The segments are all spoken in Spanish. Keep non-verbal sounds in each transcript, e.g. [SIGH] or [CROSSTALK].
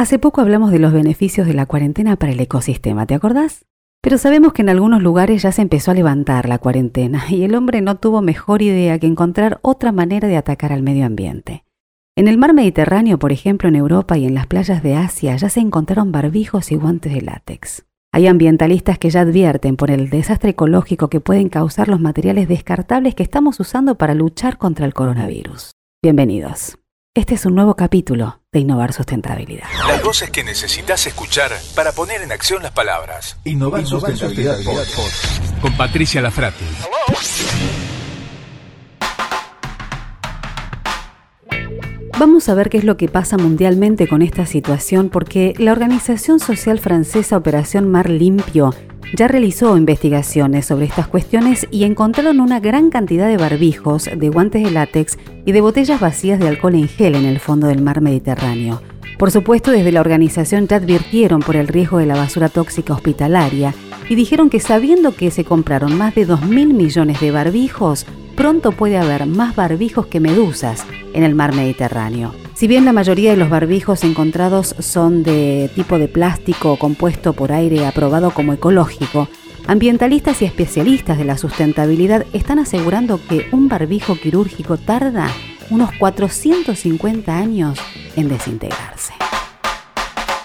Hace poco hablamos de los beneficios de la cuarentena para el ecosistema, ¿te acordás? Pero sabemos que en algunos lugares ya se empezó a levantar la cuarentena y el hombre no tuvo mejor idea que encontrar otra manera de atacar al medio ambiente. En el mar Mediterráneo, por ejemplo, en Europa y en las playas de Asia ya se encontraron barbijos y guantes de látex. Hay ambientalistas que ya advierten por el desastre ecológico que pueden causar los materiales descartables que estamos usando para luchar contra el coronavirus. Bienvenidos. Este es un nuevo capítulo de Innovar Sustentabilidad. Las voces que necesitas escuchar para poner en acción las palabras. Innovar, Sustentabilidad, Con Patricia Lafrati. Vamos a ver qué es lo que pasa mundialmente con esta situación porque la organización social francesa Operación Mar Limpio ya realizó investigaciones sobre estas cuestiones y encontraron una gran cantidad de barbijos, de guantes de látex y de botellas vacías de alcohol en gel en el fondo del mar Mediterráneo. Por supuesto, desde la organización ya advirtieron por el riesgo de la basura tóxica hospitalaria y dijeron que sabiendo que se compraron más de 2.000 millones de barbijos, pronto puede haber más barbijos que medusas en el mar Mediterráneo. Si bien la mayoría de los barbijos encontrados son de tipo de plástico compuesto por aire aprobado como ecológico, ambientalistas y especialistas de la sustentabilidad están asegurando que un barbijo quirúrgico tarda unos 450 años en desintegrarse.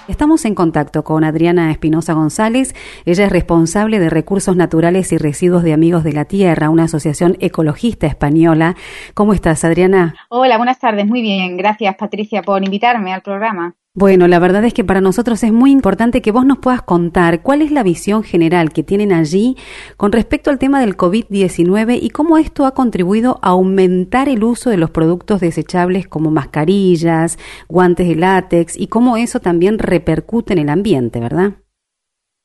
Estamos en contacto con Adriana Espinosa González. Ella es responsable de Recursos Naturales y Residuos de Amigos de la Tierra, una asociación ecologista española. ¿Cómo estás, Adriana? Hola, buenas tardes. Muy bien. Gracias, Patricia, por invitarme al programa. Bueno, la verdad es que para nosotros es muy importante que vos nos puedas contar cuál es la visión general que tienen allí con respecto al tema del COVID-19 y cómo esto ha contribuido a aumentar el uso de los productos desechables como mascarillas, guantes de látex y cómo eso también repercute en el ambiente, ¿verdad?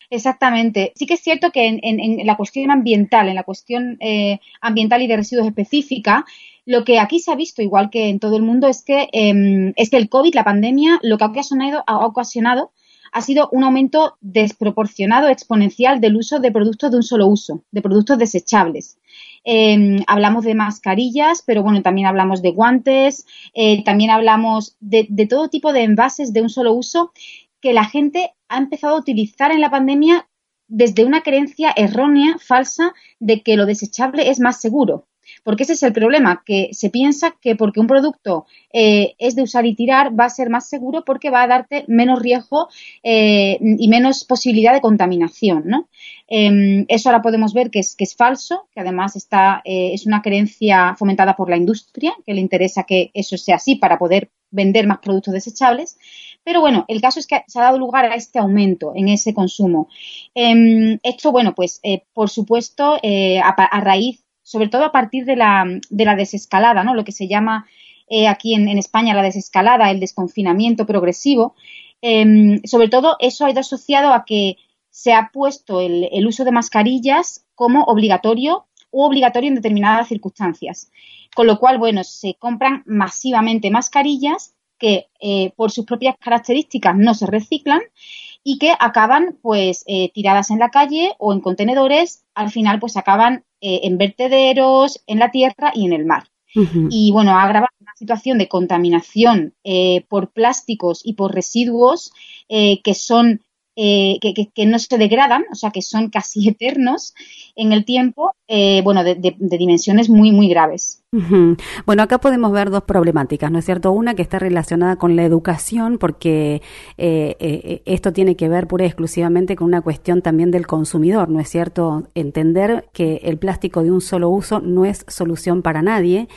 Exactamente. Sí que es cierto que en, la cuestión ambiental, en la cuestión eh, ambiental y de residuos específica, lo que aquí se ha visto, igual que en todo el mundo, es que, em, es que el COVID, la pandemia, lo que ha ocasionado, ha sido un aumento desproporcionado, exponencial del uso de productos de un solo uso, de productos desechables. Em, hablamos de mascarillas, pero bueno, también hablamos de guantes, eh, también hablamos de, todo tipo de envases de un solo uso que la gente ha empezado a utilizar en la pandemia desde una creencia errónea, falsa, de que lo desechable es más seguro. Porque ese es el problema, que se piensa que porque un producto eh, es de usar y tirar va a ser más seguro porque va a darte menos riesgo eh, y menos posibilidad de contaminación, ¿no? Em, eso ahora podemos ver que es, que es falso, que además está, eh, es una creencia fomentada por la industria, que le interesa que eso sea así para poder vender más productos desechables. Pero bueno, el caso es que se ha dado lugar a este aumento en ese consumo. Em, esto, bueno, pues por supuesto, a, raíz sobre todo a partir de la, de la desescalada, ¿no? Lo que se llama eh, aquí en, España la desescalada, el desconfinamiento progresivo. Em, sobre todo eso ha ido asociado a que se ha puesto el, uso de mascarillas como obligatorio o obligatorio en determinadas circunstancias. Con lo cual, bueno, se compran masivamente mascarillas que eh, por sus propias características no se reciclan y que acaban pues eh, tiradas en la calle o en contenedores, al final pues acaban eh, en vertederos, en la tierra y en el mar. Y bueno, ha agravado una situación de contaminación eh, por plásticos y por residuos que son eh, que, no se degradan, o sea, que son casi [LAUGHS] eternos en el tiempo, eh, bueno, de, dimensiones muy, muy graves. Bueno, acá podemos ver dos problemáticas, ¿no es cierto? Una que está relacionada con la educación, porque eh, esto tiene que ver pura y exclusivamente con una cuestión también del consumidor, ¿no es cierto? Entender que el plástico de un solo uso no es solución para nadie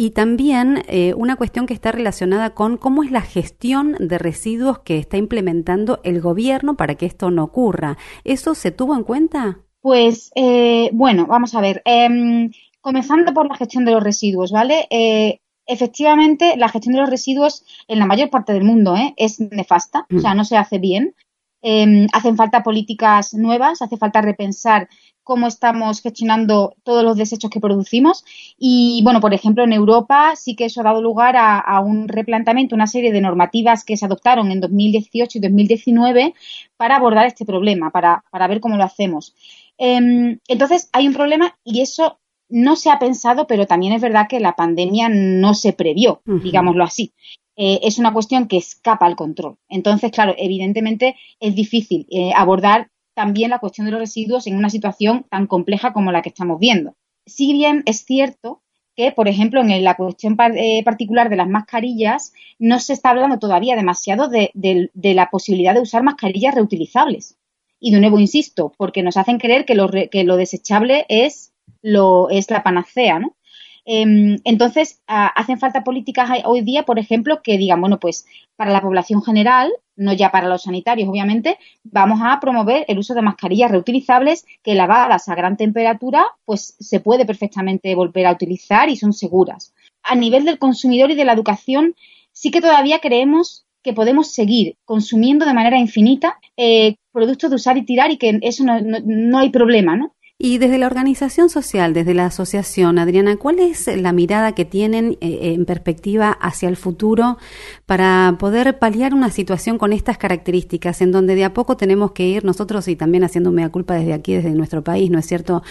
y también eh, una cuestión que está relacionada con cómo es la gestión de residuos que está implementando el gobierno para que esto no ocurra. ¿Eso se tuvo en cuenta? Pues eh, bueno, vamos a ver. Em, comenzando por la gestión de los residuos, ¿vale? Eh, efectivamente, la gestión de los residuos en la mayor parte del mundo es nefasta, o sea, mm. no se hace bien. Em, hacen falta políticas nuevas, hace falta repensar cómo estamos gestionando todos los desechos que producimos. Y bueno, por ejemplo, en Europa sí que eso ha dado lugar a, un replanteamiento, una serie de normativas que se adoptaron en 2018 y 2019 para abordar este problema, para, ver cómo lo hacemos. Em, entonces, hay un problema y eso no se ha pensado, pero también es verdad que la pandemia no se previó, digámoslo así. eh, es una cuestión que escapa al control. Entonces, claro, evidentemente es difícil eh, abordar también la cuestión de los residuos en una situación tan compleja como la que estamos viendo. Si bien es cierto que, por ejemplo, en la cuestión eh, particular de las mascarillas, no se está hablando todavía demasiado de, la posibilidad de usar mascarillas reutilizables. Y de nuevo insisto, porque nos hacen creer que lo, que lo desechable es, lo, es la panacea, ¿no? Em, entonces, hacen falta políticas hoy día, por ejemplo, que digan, bueno, pues para la población general, no ya para los sanitarios, obviamente, vamos a promover el uso de mascarillas reutilizables que lavadas a gran temperatura, pues se puede perfectamente volver a utilizar y son seguras. A nivel del consumidor y de la educación, sí que todavía creemos que podemos seguir consumiendo de manera infinita eh, productos de usar y tirar y que eso no, no hay problema, ¿no? Y desde la organización social, desde la asociación, Adriana, ¿cuál es la mirada que tienen eh, en perspectiva hacia el futuro para poder paliar una situación con estas características, en donde de a poco tenemos que ir nosotros y también haciendo mea culpa desde aquí, desde nuestro país, ¿no es cierto?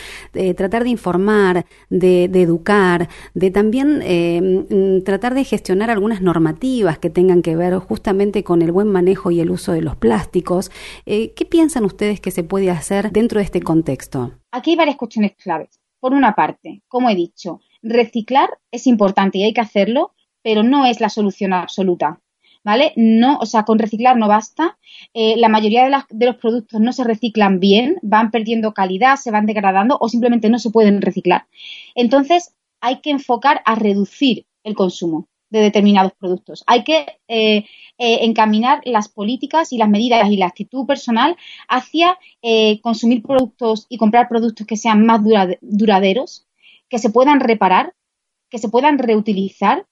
tratar de informar, de, educar, de también eh, mm, tratar de gestionar algunas normativas que tengan que ver justamente con el buen manejo y el uso de los plásticos. Eh, ¿Qué piensan ustedes que se puede hacer dentro de este contexto? Aquí hay varias cuestiones claves. Por una parte, como he dicho, reciclar es importante y hay que hacerlo, pero no es la solución absoluta. ¿Vale? No, o sea, con reciclar no basta. Eh, la mayoría de, de, los productos no se reciclan bien, van perdiendo calidad, se van degradando o simplemente no se pueden reciclar. Entonces, hay que enfocar a reducir el consumo de determinados productos. Hay que eh, eh, encaminar las políticas y las medidas y la actitud personal hacia eh, consumir productos y comprar productos que sean más duraderos, que se puedan reparar, que se puedan reutilizar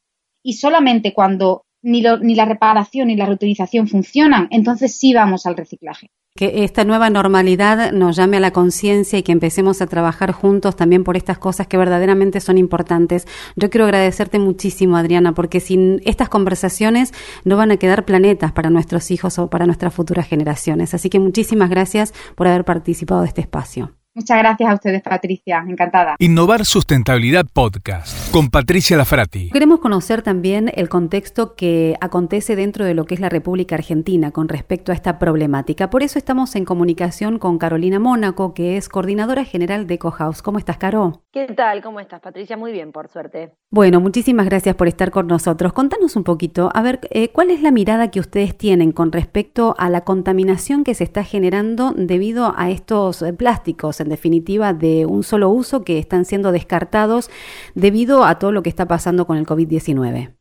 y solamente cuando ni, ni la reparación ni la reutilización funcionan, entonces sí vamos al reciclaje que esta nueva normalidad nos llame a la conciencia y que empecemos a trabajar juntos también por estas cosas que verdaderamente son importantes. Yo quiero agradecerte muchísimo, Adriana, porque sin estas conversaciones no van a quedar planetas para nuestros hijos o para nuestras futuras generaciones. Así que muchísimas gracias por haber participado de este espacio. Muchas gracias a ustedes, Patricia. Encantada. Innovar Sustentabilidad Podcast con Patricia Lafrati. Queremos conocer también el contexto que acontece dentro de lo que es la República Argentina con respecto a esta problemática. Por eso estamos en comunicación con Carolina Mónaco, que es coordinadora general de EcoHouse. ¿Cómo estás, Caro? ¿Qué tal? ¿Cómo estás, Patricia? Muy bien, por suerte. Bueno, muchísimas gracias por estar con nosotros. Contanos un poquito, a ver, eh, ¿cuál es la mirada que ustedes tienen con respecto a la contaminación que se está generando debido a estos eh, plásticos? En definitiva, de un solo uso que están siendo descartados debido a todo lo que está pasando con el COVID-19?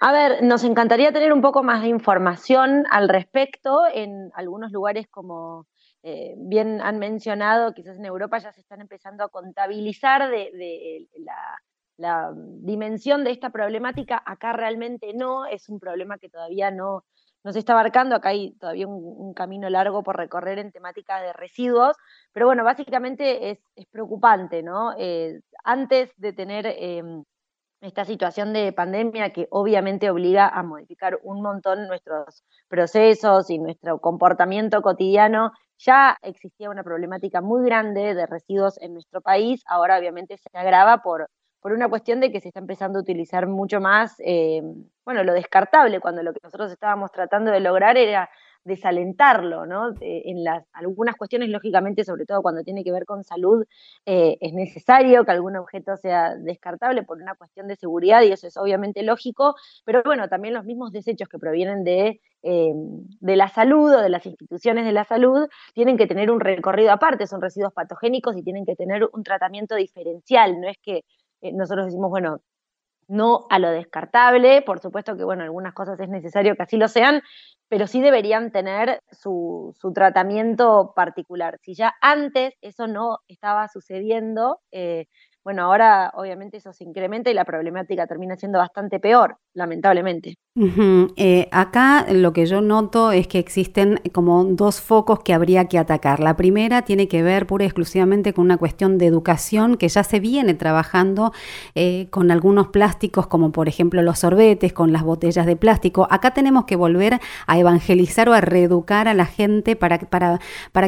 A ver, nos encantaría tener un poco más de información al respecto. En algunos lugares, como eh, bien han mencionado, quizás en Europa ya se están empezando a contabilizar de, la, la, dimensión de esta problemática. Acá realmente no, es un problema que todavía no, no se está abarcando, acá hay todavía un, camino largo por recorrer en temática de residuos, pero bueno, básicamente es, preocupante, ¿no? Eh, antes de tener em, esta situación de pandemia que obviamente obliga a modificar un montón nuestros procesos y nuestro comportamiento cotidiano, ya existía una problemática muy grande de residuos en nuestro país, ahora obviamente se agrava por por una cuestión de que se está empezando a utilizar mucho más, eh, bueno, lo descartable, cuando lo que nosotros estábamos tratando de lograr era desalentarlo, ¿no? en las, algunas cuestiones, lógicamente, sobre todo cuando tiene que ver con salud, eh, es necesario que algún objeto sea descartable por una cuestión de seguridad y eso es obviamente lógico, pero bueno, también los mismos desechos que provienen de, eh, de la salud o de las instituciones de la salud tienen que tener un recorrido aparte, son residuos patogénicos y tienen que tener un tratamiento diferencial, no es que eh, nosotros decimos, bueno, no a lo descartable, por supuesto que, bueno, algunas cosas es necesario que así lo sean, pero sí deberían tener su, su tratamiento particular. Si ya antes eso no estaba sucediendo, eh, bueno, ahora obviamente eso se incrementa y la problemática termina siendo bastante peor, lamentablemente. Eh, acá lo que yo noto es que existen como dos focos que habría que atacar. La primera tiene que ver pura y exclusivamente con una cuestión de educación que ya se viene trabajando eh, con algunos plásticos, como por ejemplo los sorbetes, con las botellas de plástico. Acá tenemos que volver a evangelizar o a reeducar a la gente para,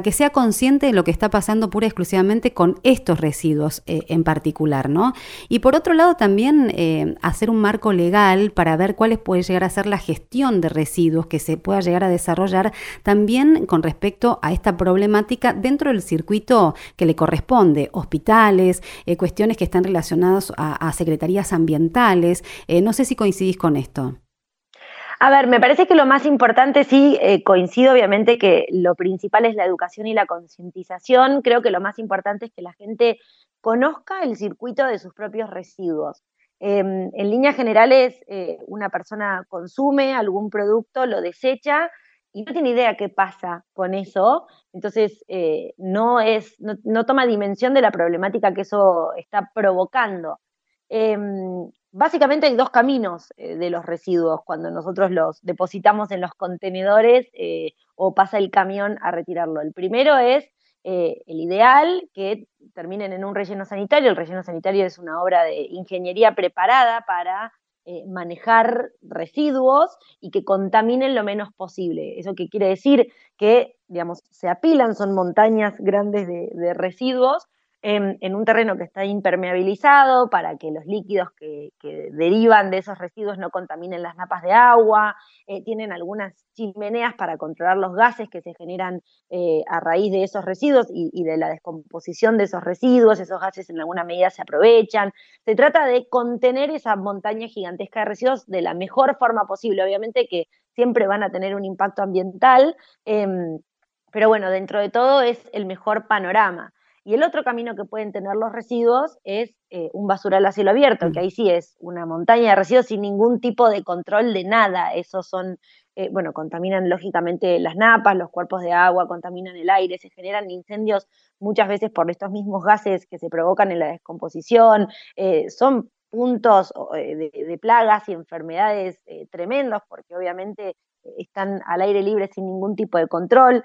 que sea consciente de lo que está pasando pura y exclusivamente con estos residuos eh, en particular ¿no? Y por otro lado también eh, hacer un marco legal para ver cuáles puede llegar a ser la gestión de residuos que se pueda llegar a desarrollar también con respecto a esta problemática dentro del circuito que le corresponde, hospitales, eh, cuestiones que están relacionadas a, secretarías ambientales. Eh, no sé si coincidís con esto. A ver, me parece que lo más importante, sí, coincido obviamente que lo principal es la educación y la concientización. Creo que lo más importante es que la gente conozca el circuito de sus propios residuos. Em, en líneas generales, eh, una persona consume algún producto, lo desecha y no tiene idea qué pasa con eso, entonces eh, no, es, no, toma dimensión de la problemática que eso está provocando. Em, básicamente hay dos caminos eh, de los residuos cuando nosotros los depositamos en los contenedores o pasa el camión a retirarlo. El primero es eh, el ideal, que terminen en un relleno sanitario. El relleno sanitario es una obra de ingeniería preparada para manejar residuos y que contaminen lo menos posible. Eso que quiere decir que, digamos, se apilan, son montañas grandes de residuos en, un terreno que está impermeabilizado para que los líquidos que, derivan de esos residuos no contaminen las napas de agua, eh, tienen algunas chimeneas para controlar los gases que se generan eh, a raíz de esos residuos y, de la descomposición de esos residuos, esos gases en alguna medida se aprovechan. Se trata de contener esa montaña gigantesca de residuos de la mejor forma posible, obviamente que siempre van a tener un impacto ambiental, em, pero bueno, dentro de todo es el mejor panorama. Y el otro camino que pueden tener los residuos es eh, un basural a cielo abierto, que mm. ahí sí es una montaña de residuos sin ningún tipo de control de nada. Esos son, eh, bueno, contaminan lógicamente las napas, los cuerpos de agua, contaminan el aire, se generan incendios muchas veces por estos mismos gases que se provocan en la descomposición. Eh, son puntos de, plagas y enfermedades tremendos porque obviamente están al aire libre sin ningún tipo de control.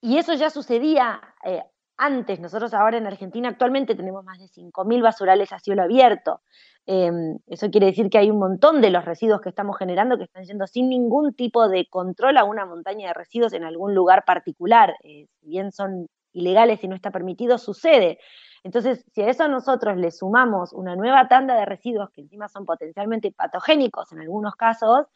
Y eso ya sucedía eh, antes. Nosotros ahora en Argentina actualmente tenemos más de 5.000 basurales a cielo abierto. Em, eso quiere decir que hay un montón de los residuos que estamos generando que están yendo sin ningún tipo de control a una montaña de residuos en algún lugar particular. Eh, si bien son ilegales y no está permitido, sucede. Entonces, si a eso nosotros le sumamos una nueva tanda de residuos que encima son potencialmente patogénicos en algunos casos,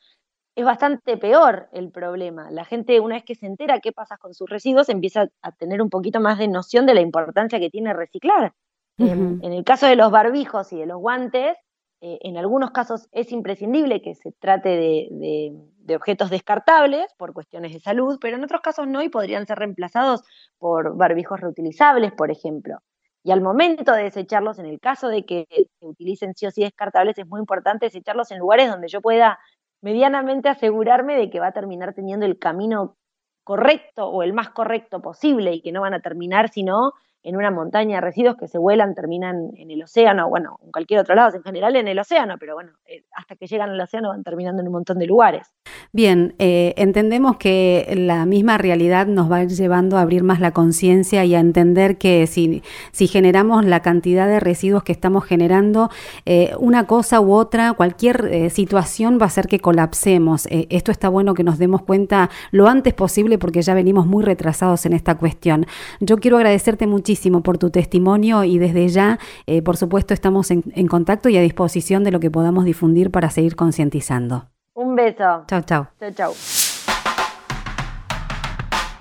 es bastante peor el problema. La gente, una vez que se entera qué pasa con sus residuos, empieza a tener un poquito más de noción de la importancia que tiene reciclar. en, el caso de los barbijos y de los guantes, eh, en algunos casos es imprescindible que se trate de, objetos descartables por cuestiones de salud, pero en otros casos no y podrían ser reemplazados por barbijos reutilizables, por ejemplo. Y al momento de desecharlos, en el caso de que se utilicen sí o sí descartables, es muy importante desecharlos en lugares donde yo pueda medianamente asegurarme de que va a terminar teniendo el camino correcto o el más correcto posible y que no van a terminar sino en una montaña de residuos que se vuelan, terminan en el océano, bueno, en cualquier otro lado, en general en el océano, pero bueno, eh, hasta que llegan al océano van terminando en un montón de lugares. Bien, eh, entendemos que la misma realidad nos va llevando a abrir más la conciencia y a entender que si, generamos la cantidad de residuos que estamos generando, eh, una cosa u otra, cualquier situación va a hacer que colapsemos. esto está bueno que nos demos cuenta lo antes posible porque ya venimos muy retrasados en esta cuestión. Yo quiero agradecerte muchísimo por tu testimonio y desde ya, eh, por supuesto, estamos en, contacto y a disposición de lo que podamos difundir para seguir concientizando. Un beso. Chao, chao. Chao, chao.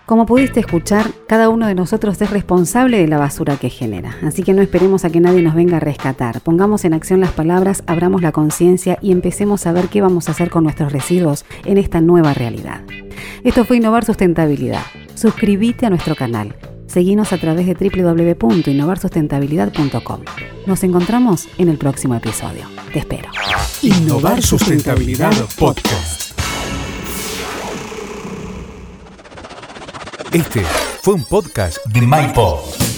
Como pudiste escuchar, cada uno de nosotros es responsable de la basura que genera, así que no esperemos a que nadie nos venga a rescatar. Pongamos en acción las palabras, abramos la conciencia y empecemos a ver qué vamos a hacer con nuestros residuos en esta nueva realidad. Esto fue Innovar Sustentabilidad. Suscríbete a nuestro canal. Seguinos a través de www.innovarsustentabilidad.com. Nos encontramos en el próximo episodio. Te espero. Innovar Sustentabilidad Podcast. Este fue un podcast de MyPod.